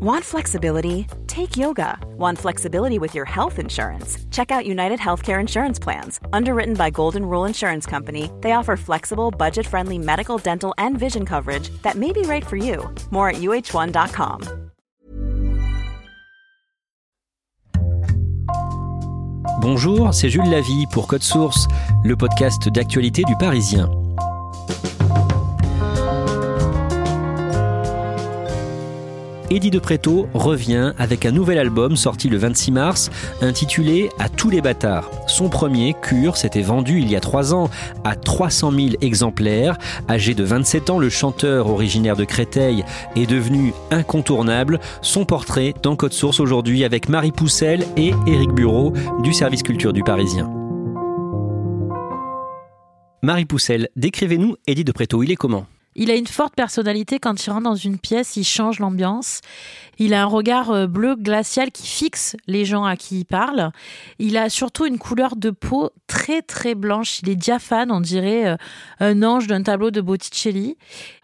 Want flexibility? Take yoga. Want flexibility with your health insurance? Check out United Healthcare Insurance Plans. Underwritten by Golden Rule Insurance Company, they offer flexible, budget friendly medical, dental, and vision coverage that may be right for you. More at uh1.com. Bonjour, c'est Jules Lavie pour Code Source, le podcast d'actualité du Parisien. Eddie de revient avec un nouvel album sorti le 26 mars, intitulé À tous les bâtards. Son premier, Cure, s'était vendu il y a trois ans à 300 000 exemplaires. Âgé de 27 ans, le chanteur originaire de Créteil est devenu incontournable. Son portrait dans Code Source aujourd'hui avec Marie Poussel et Éric Bureau du service culture du Parisien. Marie Poussel, décrivez-nous Eddie de il est comment? Il a une forte personnalité quand il rentre dans une pièce, il change l'ambiance. Il a un regard euh, bleu glacial qui fixe les gens à qui il parle. Il a surtout une couleur de peau très très blanche. Il est diaphane, on dirait euh, un ange d'un tableau de Botticelli.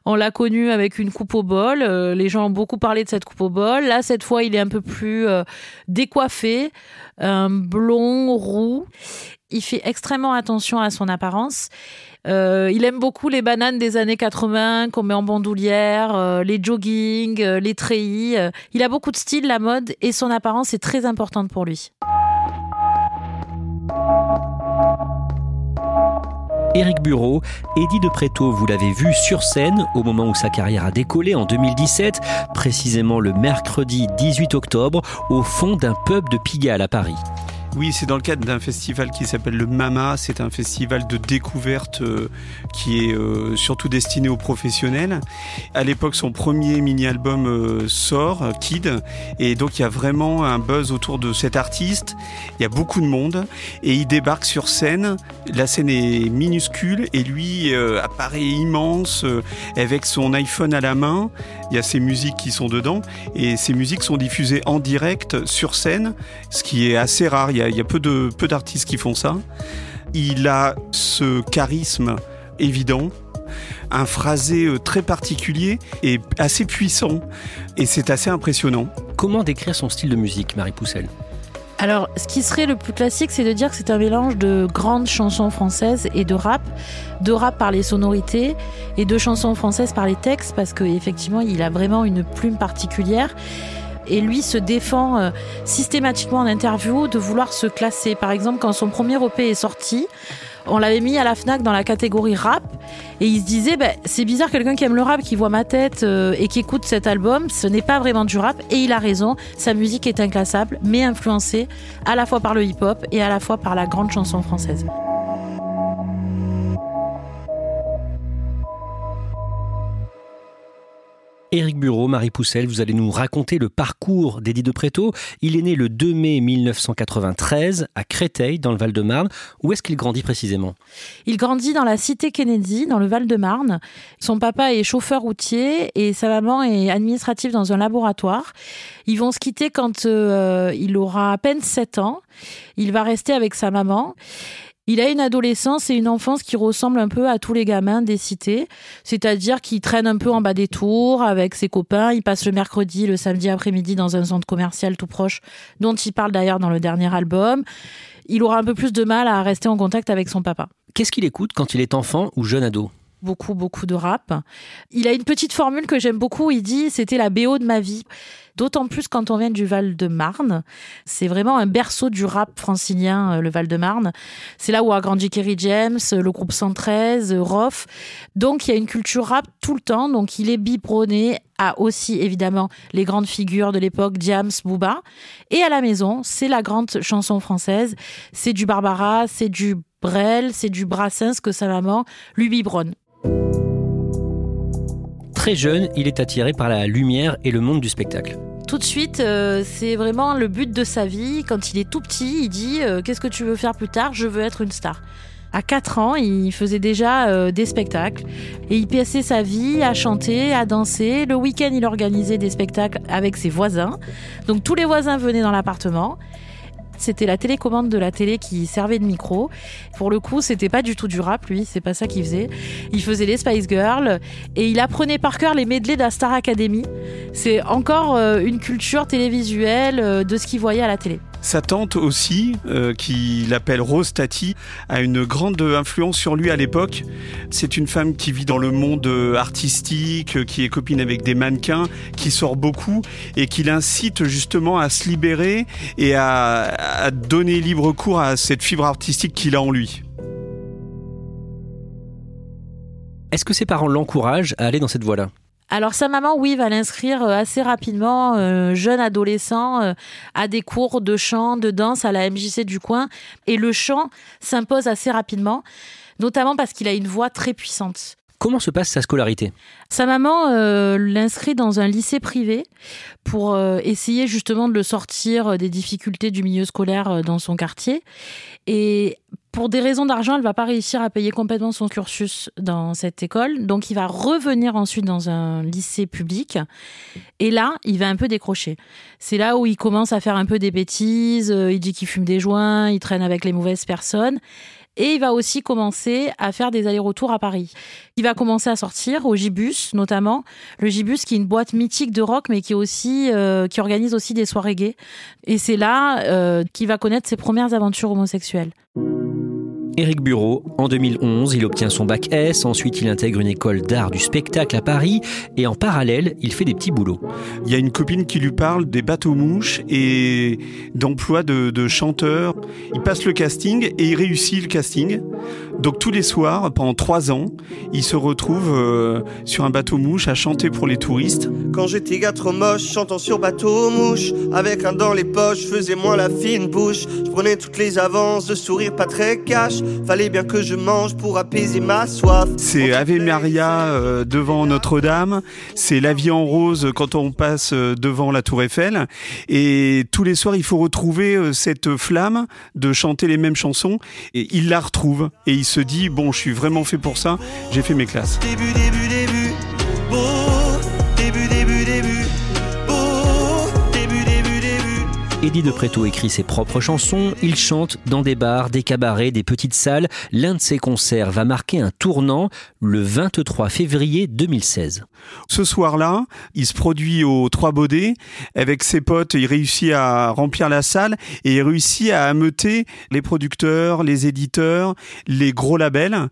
On l'a connu avec une coupe au bol. Euh, les gens ont beaucoup parlé de cette coupe au bol. Là, cette fois, il est un peu plus décoiffé, blond roux. Il fait extrêmement attention à son apparence. Euh, il aime beaucoup les bananes des années 80 qu'on met en bandoulière, euh, les jogging, euh, les treillis. il a beaucoup de style, la mode et son apparence est très importante pour lui. Éric Bureau, Eddie de Préto, vous l'avez vu sur scène au moment où sa carrière a décollé en 2017, précisément le mercredi 18 octobre, au fond d'un pub de Pigalle à Paris. Oui, c'est dans le cadre d'un festival qui s'appelle le MAMA. C'est un festival de découverte euh, qui est euh, surtout destiné aux professionnels. À l'époque, son premier mini-album euh, sort, Kid, et donc il y a vraiment un buzz autour de cet artiste. Il y a beaucoup de monde et il débarque sur scène. La scène est minuscule et lui apparaît immense avec son iPhone à la main. Il y a ses musiques qui sont dedans et ces musiques sont diffusées en direct sur scène, ce qui est assez rare y a, peu de peu d'artistes qui font ça. Il a ce charisme évident, un phrasé euh, très particulier et assez puissant, et c'est assez impressionnant. Comment décrire son style de musique, Marie Poussel? Alors, ce qui serait le plus classique, c'est de dire que c'est un mélange de grandes chansons françaises et de rap, de rap par les sonorités et de chansons françaises par les textes, parce qu'effectivement, il a vraiment une plume particulière et lui se défend euh, systématiquement en interview de vouloir se classer. Par exemple, quand son premier EP est sorti, on l'avait mis à la FNAC dans la catégorie rap et il se disait bah, c'est bizarre quelqu'un qui aime le rap qui voit ma tête euh, et qui écoute cet album ce n'est pas vraiment du rap et il a raison sa musique est inclassable mais influencée à la fois par le hip hop et à la fois par la grande chanson française. Éric Bureau, Marie Poussel, vous allez nous raconter le parcours d'Eddie de Préto. Il est né le 2 mai 1993 à Créteil, dans le Val-de-Marne. Où est-ce qu'il grandit précisément? Il grandit dans la cité Kennedy, dans le Val-de-Marne. Son papa est chauffeur routier et sa maman est administrative dans un laboratoire. Ils vont se quitter quand euh, il aura à peine 7 ans. Il va rester avec sa maman. Il a une adolescence et une enfance qui ressemblent un peu à tous les gamins des cités, c'est-à-dire qu'il traîne un peu en bas des tours avec ses copains, il passe le mercredi, le samedi après-midi dans un centre commercial tout proche, dont il parle d'ailleurs dans le dernier album. Il aura un peu plus de mal à rester en contact avec son papa. Qu'est-ce qu'il écoute quand il est enfant ou jeune ado? Beaucoup, beaucoup de rap. Il a une petite formule que j'aime beaucoup. Il dit c'était la BO de ma vie. D'autant plus quand on vient du Val-de-Marne. C'est vraiment un berceau du rap francilien, euh, le Val-de-Marne. C'est là où a grandi Kerry James, le groupe 113, Roth. Donc il y a une culture rap tout le temps. Donc il est biberonné à aussi évidemment les grandes figures de l'époque, Diams, Booba. Et à la maison, c'est la grande chanson française. C'est du Barbara, c'est du Brel, c'est du Brassens que sa maman lui biberonne. Très jeune, il est attiré par la lumière et le monde du spectacle. Tout de suite, euh, c'est vraiment le but de sa vie. Quand il est tout petit, il dit euh, Qu'est-ce que tu veux faire plus tard? Je veux être une star. À 4 ans, il faisait déjà euh, des spectacles et il passait sa vie à chanter, à danser. Le week-end, il organisait des spectacles avec ses voisins. Donc tous les voisins venaient dans l'appartement c'était la télécommande de la télé qui servait de micro. Pour le coup, c'était pas du tout du rap, lui, c'est pas ça qu'il faisait. Il faisait les Spice Girls et il apprenait par cœur les medleys de la Star Academy. C'est encore euh, une culture télévisuelle euh, de ce qu'il voyait à la télé. Sa tante aussi, euh, qui l'appelle Rose Tati, a une grande influence sur lui à l'époque. C'est une femme qui vit dans le monde euh, artistique, euh, qui est copine avec des mannequins, qui sort beaucoup et qui l'incite justement à se libérer et à, à donner libre cours à cette fibre artistique qu'il a en lui. Est-ce que ses parents l'encouragent à aller dans cette voie-là? Alors sa maman, oui, va l'inscrire euh, assez rapidement, euh, jeune adolescent, euh, à des cours de chant, de danse à la MJC du coin. Et le chant s'impose assez rapidement, notamment parce qu'il a une voix très puissante. Comment se passe sa scolarité? Sa maman l'inscrit dans un lycée privé pour essayer justement de le sortir des difficultés du milieu scolaire dans son quartier. Et pour des raisons d'argent, elle va pas réussir à payer complètement son cursus dans cette école. Donc, il va revenir ensuite dans un lycée public. Et là, il va un peu décrocher. C'est là où il commence à faire un peu des bêtises. Euh, il dit qu'il fume des joints, il traîne avec les mauvaises personnes. Et il va aussi commencer à faire des allers-retours à Paris. Il va commencer à sortir au Gibus, notamment. Le Gibus, qui est une boîte mythique de rock, mais qui, aussi, euh, qui organise aussi des soirées gays. Et c'est là euh, qu'il va connaître ses premières aventures homosexuelles. Éric Bureau, en 2011, il obtient son bac S, ensuite il intègre une école d'art du spectacle à Paris et en parallèle, il fait des petits boulots. Il y a une copine qui lui parle des bateaux-mouches et d'emploi de, de chanteur. Il passe le casting et il réussit le casting. Donc tous les soirs, pendant trois ans, il se retrouve euh, sur un bateau-mouche à chanter pour les touristes. Quand j'étais gars trop moche, chantant sur bateau-mouche, avec un dans les poches, faisais moins la fine bouche. Je prenais toutes les avances, de sourire pas très cash. Fallait bien que je mange pour apaiser ma soif. C'est Ave Maria euh, devant Notre-Dame, c'est La vie en rose quand on passe euh, devant la Tour Eiffel. Et tous les soirs, il faut retrouver euh, cette flamme de chanter les mêmes chansons. Et il la retrouve et il se dit bon, je suis vraiment fait pour ça. J'ai fait mes classes. Début, début, début. Beau. Début, Eddie de Préto écrit ses propres chansons, il chante dans des bars, des cabarets, des petites salles. L'un de ses concerts va marquer un tournant le 23 février 2016. Ce soir-là, il se produit au Trois Baudets avec ses potes. Il réussit à remplir la salle et il réussit à ameuter les producteurs, les éditeurs, les gros labels.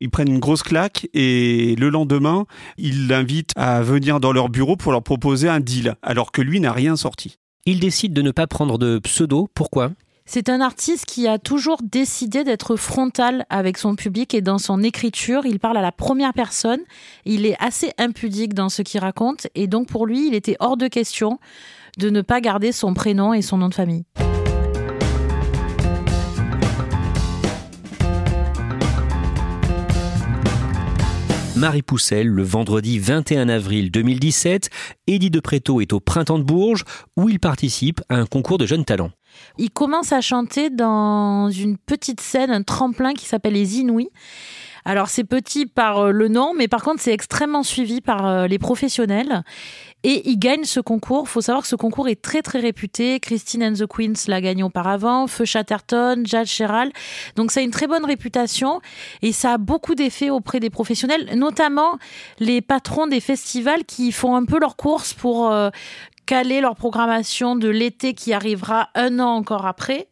Ils prennent une grosse claque et le lendemain, ils l'invitent à venir dans leur bureau pour leur proposer un deal, alors que lui n'a rien sorti. Il décide de ne pas prendre de pseudo. Pourquoi? C'est un artiste qui a toujours décidé d'être frontal avec son public et dans son écriture, il parle à la première personne. Il est assez impudique dans ce qu'il raconte et donc pour lui, il était hors de question de ne pas garder son prénom et son nom de famille. Marie Poussel, le vendredi 21 avril 2017, Eddie de Préto est au Printemps de Bourges où il participe à un concours de jeunes talents. Il commence à chanter dans une petite scène, un tremplin qui s'appelle les Inouïs. Alors c'est petit par euh, le nom, mais par contre c'est extrêmement suivi par euh, les professionnels. Et il gagne ce concours. faut savoir que ce concours est très très réputé. Christine and the Queens l'a gagné auparavant, Feu Chatterton, Jade Sherrill. Donc ça a une très bonne réputation et ça a beaucoup d'effets auprès des professionnels, notamment les patrons des festivals qui font un peu leurs courses pour euh, caler leur programmation de l'été qui arrivera un an encore après.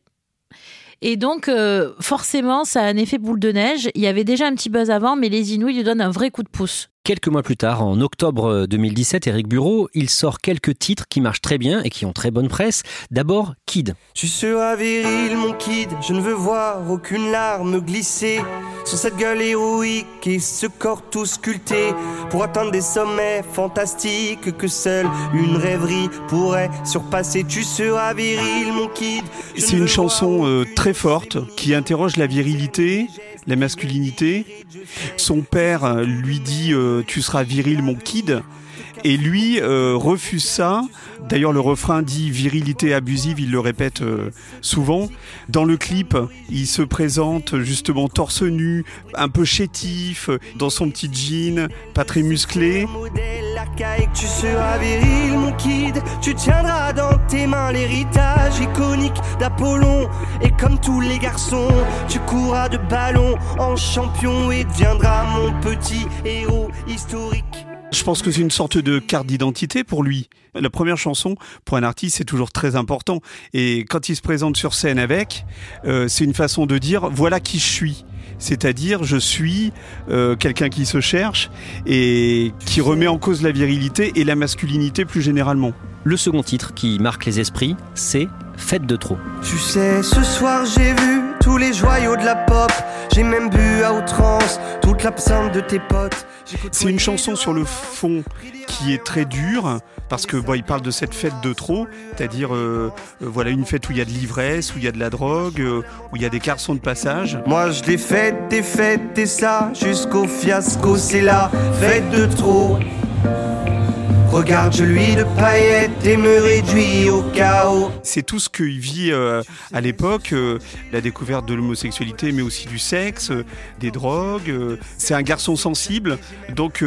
Et donc, euh, forcément, ça a un effet boule de neige. Il y avait déjà un petit buzz avant, mais les Inuits lui donnent un vrai coup de pouce. Quelques mois plus tard, en octobre 2017, Eric Bureau, il sort quelques titres qui marchent très bien et qui ont très bonne presse. D'abord, Kid. Tu seras viril, mon kid, je ne veux voir aucune larme glisser sur cette gueule héroïque et ce corps tout sculpté pour atteindre des sommets fantastiques que seule une rêverie pourrait surpasser. Tu seras viril, mon kid. C'est une chanson euh, très forte qui interroge la virilité, la masculinité. Son père euh, lui dit euh, Tu seras viril, mon kid. Et lui euh, refuse ça. D'ailleurs, le refrain dit virilité abusive, il le répète souvent. Dans le clip, il se présente justement torse nu, un peu chétif, dans son petit jean, pas très musclé. Tu seras viril, mon kid. Tu tiendras dans tes mains l'héritage iconique d'Apollon. Et comme tous les garçons, tu courras de ballon en champion et deviendras mon petit héros historique. Je pense que c'est une sorte de carte d'identité pour lui. La première chanson, pour un artiste, c'est toujours très important. Et quand il se présente sur scène avec, euh, c'est une façon de dire voilà qui je suis. C'est-à-dire, je suis euh, quelqu'un qui se cherche et qui remet en cause la virilité et la masculinité plus généralement. Le second titre qui marque les esprits, c'est Fête de trop. Tu sais, ce soir j'ai vu tous les joyaux de la pop. J'ai même bu à outrance toute l'absinthe de tes potes. C'est une chanson sur le fond qui est très dure parce que bon, il parle de cette fête de trop, c'est-à-dire euh, euh, voilà une fête où il y a de l'ivresse, où il y a de la drogue, euh, où il y a des garçons de passage. Moi je l'ai faite, des fêtes et ça jusqu'au fiasco, c'est la fête de trop. Regarde, je lui de paillettes et me réduis au chaos. C'est tout ce qu'il vit euh, à l'époque, euh, la découverte de l'homosexualité, mais aussi du sexe, euh, des drogues. c'est un garçon sensible, donc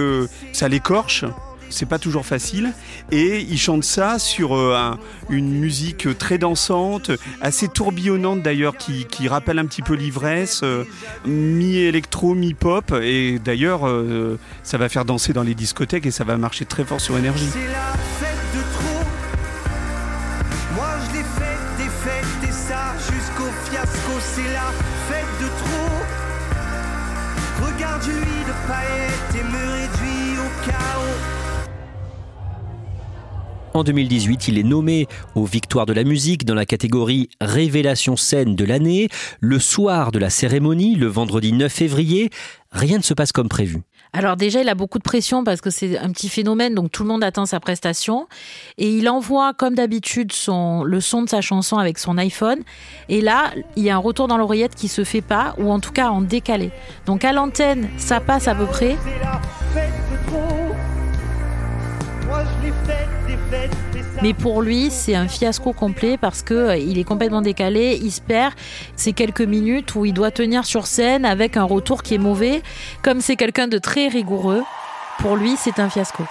ça l'écorche c'est pas toujours facile. Et il chante ça sur euh, une musique très dansante, assez tourbillonnante d'ailleurs, qui, rappelle un petit peu l'ivresse, euh, mi-électro, mi-pop. Et d'ailleurs, euh, ça va faire danser dans les discothèques et ça va marcher très fort sur énergie. C'est la fête de trop. Moi je l'ai fait, des fêtes et ça jusqu'au fiasco. C'est la fête de trop. Regarde lui de paillettes et me réduit au chaos. En 2018, il est nommé aux Victoires de la musique dans la catégorie Révélation scène de l'année. Le soir de la cérémonie, le vendredi 9 février, rien ne se passe comme prévu. Alors déjà, il a beaucoup de pression parce que c'est un petit phénomène, donc tout le monde attend sa prestation. Et il envoie, comme d'habitude, le son de sa chanson avec son iPhone. Et là, il y a un retour dans l'oreillette qui se fait pas, ou en tout cas en décalé. Donc à l'antenne, ça passe à peu près. Mais pour lui, c'est un fiasco complet parce que euh, il est complètement décalé, il se perd. C'est quelques minutes où il doit tenir sur scène avec un retour qui est mauvais. Comme c'est quelqu'un de très rigoureux, pour lui, c'est un fiasco.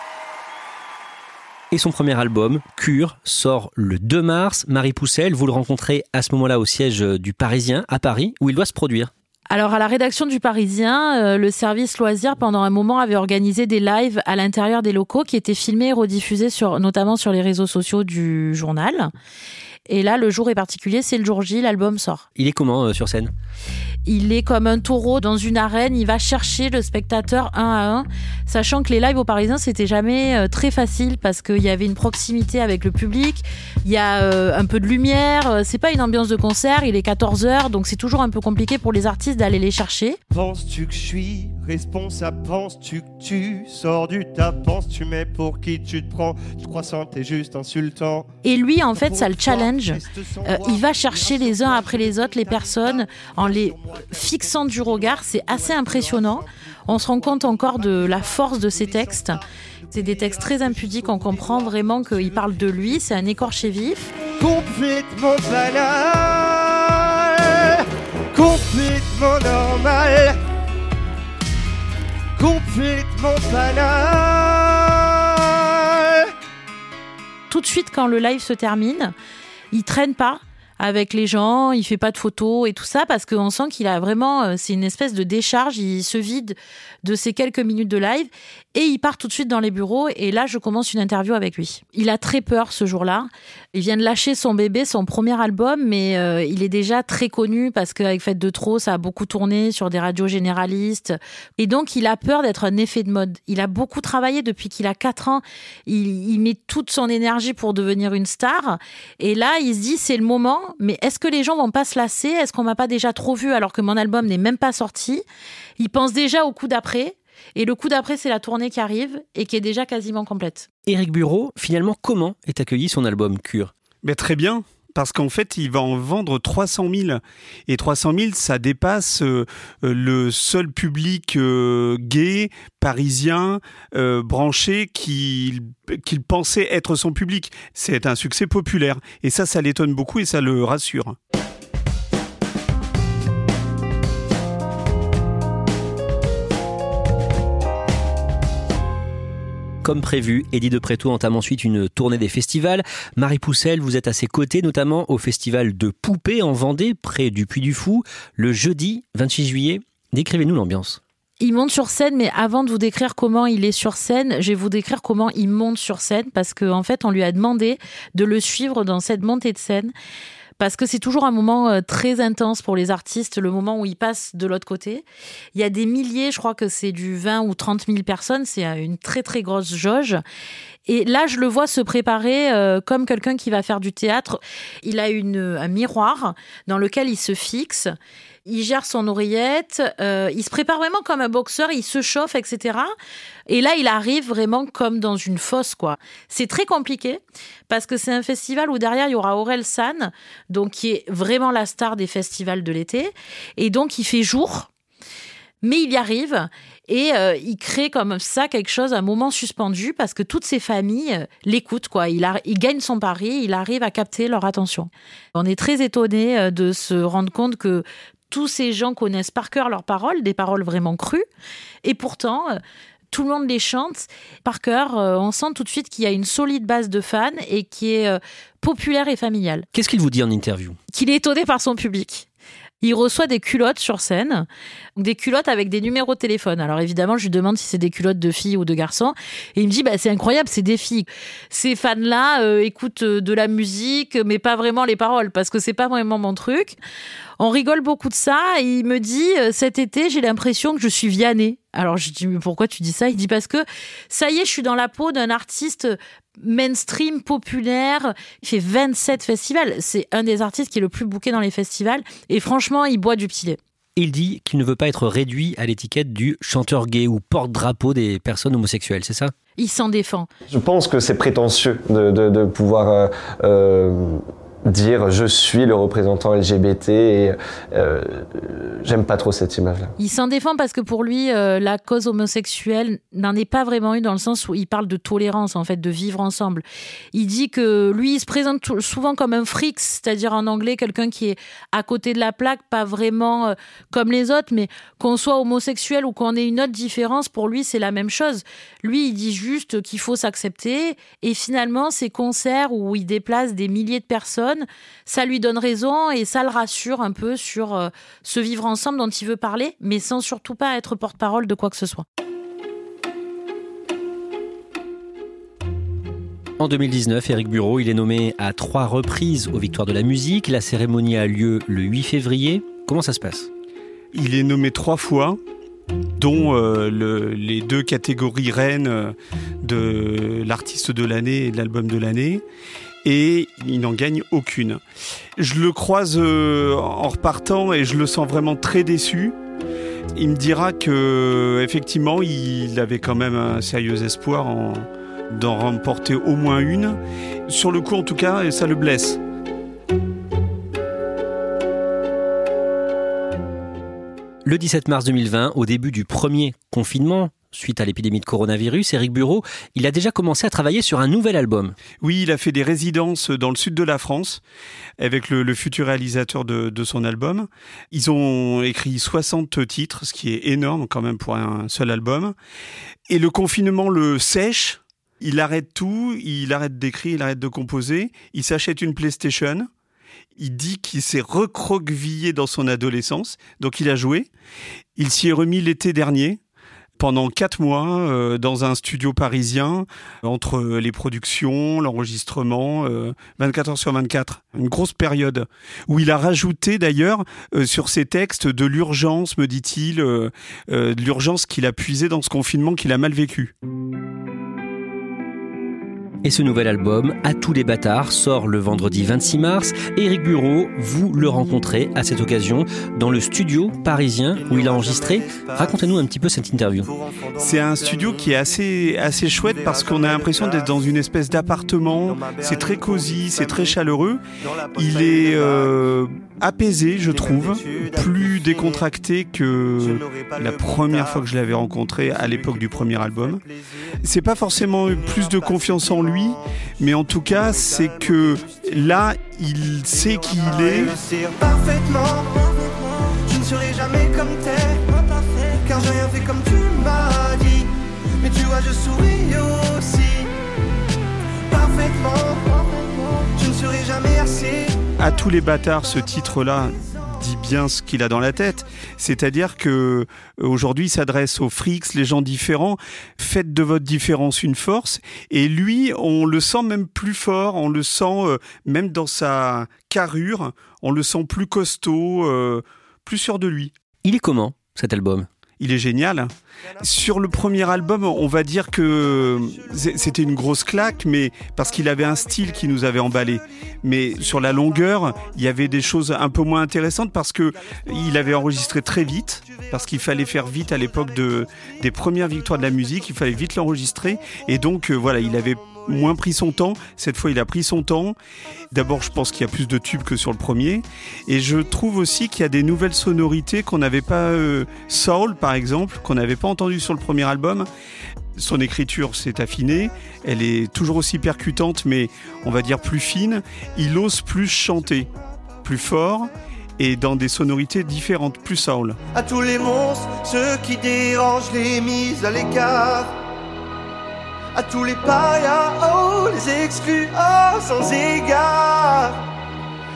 Et son premier album, Cure, sort le 2 mars. Marie Poussel, vous le rencontrez à ce moment-là au siège du Parisien, à Paris, où il doit se produire. Alors à la rédaction du Parisien, euh, le service loisirs pendant un moment avait organisé des lives à l'intérieur des locaux qui étaient filmés et rediffusés sur, notamment sur les réseaux sociaux du journal. Et là, le jour est particulier, c'est le jour J, l'album sort. Il est comment euh, sur scène? Il est comme un taureau dans une arène, il va chercher le spectateur un à un, sachant que les lives aux Parisiens, c'était jamais euh, très facile parce qu'il y avait une proximité avec le public, il y a euh, un peu de lumière, euh, c'est pas une ambiance de concert, il est 14h, donc c'est toujours un peu compliqué pour les artistes d'aller les chercher. Penses-tu que je suis responsable Penses-tu que tu sors du tas? Penses-tu mais pour qui tu te prends? Tu crois ça, t'es juste insultant. Et lui, en fait, ça le challenge. il va chercher les uns après les autres les personnes en les fixant du regard, c'est assez impressionnant. On se rend compte encore de la force de ces textes. C'est des textes très impudiques, on comprend vraiment qu'il parle de lui, c'est un écorché vif. Complètement banal, complètement normal, Tout de suite, quand le live se termine, il traîne pas, avec les gens, il fait pas de photos et tout ça parce qu'on sent qu'il a vraiment, euh, c'est une espèce de décharge, il se vide de ces quelques minutes de live et il part tout de suite dans les bureaux et là je commence une interview avec lui. Il a très peur ce jour-là. Il vient de lâcher son bébé, son premier album, mais euh, il est déjà très connu parce qu'avec Fête de Trop, ça a beaucoup tourné sur des radios généralistes et donc il a peur d'être un effet de mode. Il a beaucoup travaillé depuis qu'il a 4 ans. Il, il met toute son énergie pour devenir une star et là il se dit c'est le moment mais est-ce que les gens vont pas se lasser? Est-ce qu'on m'a pas déjà trop vu alors que mon album n'est même pas sorti? Il pense déjà au coup d'après. Et le coup d'après, c'est la tournée qui arrive et qui est déjà quasiment complète. Éric Bureau, finalement, comment est accueilli son album Cure? Mais Très bien parce qu'en fait, il va en vendre 300 000. Et 300 000, ça dépasse euh, le seul public euh, gay, parisien, euh, branché, qu'il pensait être son public. C'est un succès populaire. Et ça, ça l'étonne beaucoup et ça le rassure. Comme prévu, Eddie de Préto entame ensuite une tournée des festivals. Marie Poussel, vous êtes à ses côtés, notamment au festival de Poupées en Vendée, près du Puy du Fou, le jeudi 26 juillet. Décrivez-nous l'ambiance. Il monte sur scène, mais avant de vous décrire comment il est sur scène, je vais vous décrire comment il monte sur scène, parce qu'en en fait, on lui a demandé de le suivre dans cette montée de scène parce que c'est toujours un moment euh, très intense pour les artistes, le moment où ils passent de l'autre côté. Il y a des milliers, je crois que c'est du 20 ou 30 000 personnes, c'est euh, une très très grosse jauge. Et là, je le vois se préparer euh, comme quelqu'un qui va faire du théâtre. Il a un miroir dans lequel il se fixe il gère son oreillette, euh, il se prépare vraiment comme un boxeur, il se chauffe, etc. Et là, il arrive vraiment comme dans une fosse, quoi. C'est très compliqué parce que c'est un festival où derrière il y aura Aurel San, donc qui est vraiment la star des festivals de l'été, et donc il fait jour. Mais il y arrive et euh, il crée comme ça quelque chose, un moment suspendu, parce que toutes ses familles euh, l'écoutent. quoi. Il, il gagne son pari, il arrive à capter leur attention. On est très étonné de se rendre compte que tous ces gens connaissent par cœur leurs paroles, des paroles vraiment crues, et pourtant, euh, tout le monde les chante par cœur. Euh, on sent tout de suite qu'il y a une solide base de fans et qui est euh, populaire et familiale. Qu'est-ce qu'il vous dit en interview? Qu'il est étonné par son public. Il reçoit des culottes sur scène, des culottes avec des numéros de téléphone. Alors évidemment, je lui demande si c'est des culottes de filles ou de garçons. Et il me dit, bah, c'est incroyable, c'est des filles. Ces fans-là écoutent de la musique, mais pas vraiment les paroles, parce que c'est pas vraiment mon truc. On rigole beaucoup de ça. Et il me dit, euh, cet été, j'ai l'impression que je suis Vianney. Alors je dis, mais pourquoi tu dis ça? Il dit, parce que ça y est, je suis dans la peau d'un artiste mainstream, populaire. Il fait 27 festivals. C'est un des artistes qui est le plus bouqué dans les festivals. Et franchement, il boit du petit lait. Il dit qu'il ne veut pas être réduit à l'étiquette du chanteur gay ou porte-drapeau des personnes homosexuelles, c'est ça? Il s'en défend. Je pense que c'est prétentieux de, pouvoir euh, euh, dire je suis le représentant LGBT et euh, j'aime pas trop cette image-là. Il s'en défend parce que pour lui, euh, la cause homosexuelle n'en est pas vraiment une dans le sens où il parle de tolérance, en fait, de vivre ensemble. Il dit que lui, il se présente souvent comme un freak, c'est-à-dire en anglais, quelqu'un qui est à côté de la plaque, pas vraiment euh, comme les autres, mais qu'on soit homosexuel ou qu'on ait une autre différence, pour lui, c'est la même chose. Lui, il dit juste qu'il faut s'accepter et finalement, ces concerts où il déplace des milliers de personnes, ça lui donne raison et ça le rassure un peu sur euh, ce vivre ensemble dont il veut parler, mais sans surtout pas être porte-parole de quoi que ce soit. En 2019, Éric Bureau, il est nommé à trois reprises aux Victoires de la musique. La cérémonie a lieu le 8 février. Comment ça se passe? Il est nommé trois fois, dont euh, les deux catégories reines euh, de l'artiste de l'année et de l'album de l'année et il n'en gagne aucune. Je le croise euh, en repartant et je le sens vraiment très déçu. Il me dira que effectivement, il avait quand même un sérieux espoir d'en remporter au moins une. Sur le coup, en tout cas, ça le blesse. Le 17 mars 2020, au début du premier confinement, suite à l'épidémie de coronavirus, Eric Bureau, il a déjà commencé à travailler sur un nouvel album. Oui, il a fait des résidences dans le sud de la France avec le, futur réalisateur de, son album. Ils ont écrit 60 titres, ce qui est énorme quand même pour un seul album. Et le confinement le sèche. Il arrête tout, il arrête d'écrire, il arrête de composer, il s'achète une PlayStation Il dit qu'il s'est recroquevillé dans son adolescence, donc il a joué. Il s'y est remis l'été dernier pendant quatre mois euh, dans un studio parisien entre les productions, l'enregistrement, 24 euh, heures sur 24. Une grosse période où il a rajouté d'ailleurs euh, sur ses textes de l'urgence, me dit-il, de l'urgence qu'il a puisé dans ce confinement qu'il a mal vécu. Et ce nouvel album, À tous les bâtards, sort le vendredi 26 mars. Éric Bureau, vous le rencontrez à cette occasion dans le studio parisien où il a enregistré. Racontez-nous un petit peu cette interview. C'est un studio qui est assez, assez chouette parce qu'on a l'impression d'être dans une espèce d'appartement. C'est très cosy, c'est très chaleureux. Il est euh, apaisé, je trouve, plus décontracté que la première fois que je l'avais rencontré à l'époque du premier album. C'est pas forcément plus de confiance en lui, mais en tout cas, c'est que là, il sait qui il est. Parfaitement, je ne serai jamais comme car j'ai rien fait comme tu m'as dit. Mais tu vois, je souris aussi. Parfaitement, je ne serai jamais assez. À tous les bâtards, ce titre-là dit bien ce qu'il a dans la tête. C'est-à-dire que euh, aujourd'hui, il s'adresse aux frics, les gens différents. Faites de votre différence une force. Et lui, on le sent même plus fort. On le sent euh, même dans sa carrure. On le sent plus costaud, euh, plus sûr de lui. Il est comment cet album? Il est génial. Sur le premier album, on va dire que c'était une grosse claque, mais parce qu'il avait un style qui nous avait emballé. Mais sur la longueur, il y avait des choses un peu moins intéressantes parce que il avait enregistré très vite, parce qu'il fallait faire vite à l'époque de, des premières victoires de la musique, il fallait vite l'enregistrer, et donc euh, voilà, il avait moins pris son temps. Cette fois, il a pris son temps. D'abord, je pense qu'il y a plus de tubes que sur le premier. Et je trouve aussi qu'il y a des nouvelles sonorités qu'on n'avait pas. Euh, Soul, par exemple, qu'on n'avait pas entendu sur le premier album. Son écriture s'est affinée. Elle est toujours aussi percutante, mais on va dire plus fine. Il ose plus chanter, plus fort et dans des sonorités différentes, plus soul. À tous les monstres, ceux qui dérangent les mises à l'écart à tous les parias, oh, les exclus, oh, sans égard.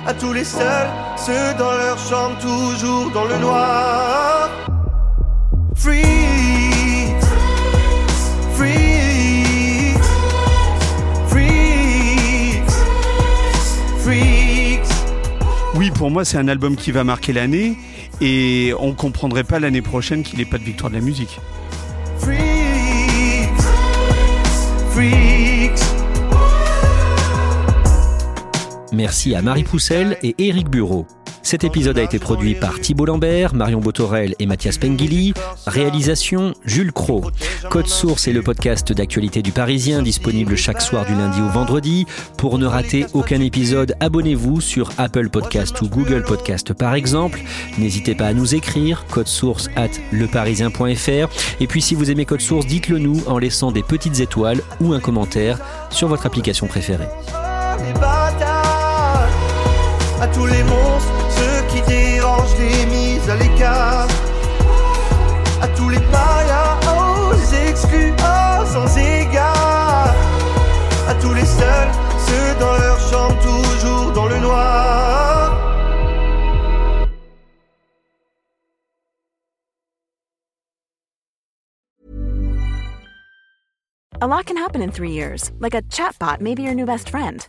À tous les seuls, ceux dans leur chambre, toujours dans le noir. Free. Oui, pour moi, c'est un album qui va marquer l'année et on comprendrait pas l'année prochaine qu'il n'ait pas de victoire de la musique. Merci à Marie Poussel et Éric Bureau. Cet épisode a été produit par Thibault Lambert, Marion Botorel et Mathias Pengili. Réalisation Jules Cro. Code Source est le podcast d'actualité du Parisien disponible chaque soir du lundi au vendredi. Pour ne rater aucun épisode, abonnez-vous sur Apple Podcast ou Google Podcast par exemple. N'hésitez pas à nous écrire code source at leparisien.fr. Et puis si vous aimez Code Source, dites-le nous en laissant des petites étoiles ou un commentaire sur votre application préférée. Qui dérange les mises à l'écart. À tous les parias, les exclus, sans égard. À tous les seuls, ceux dans leur chambre, toujours dans le noir. A lot can happen in three years, like a chatbot may be your new best friend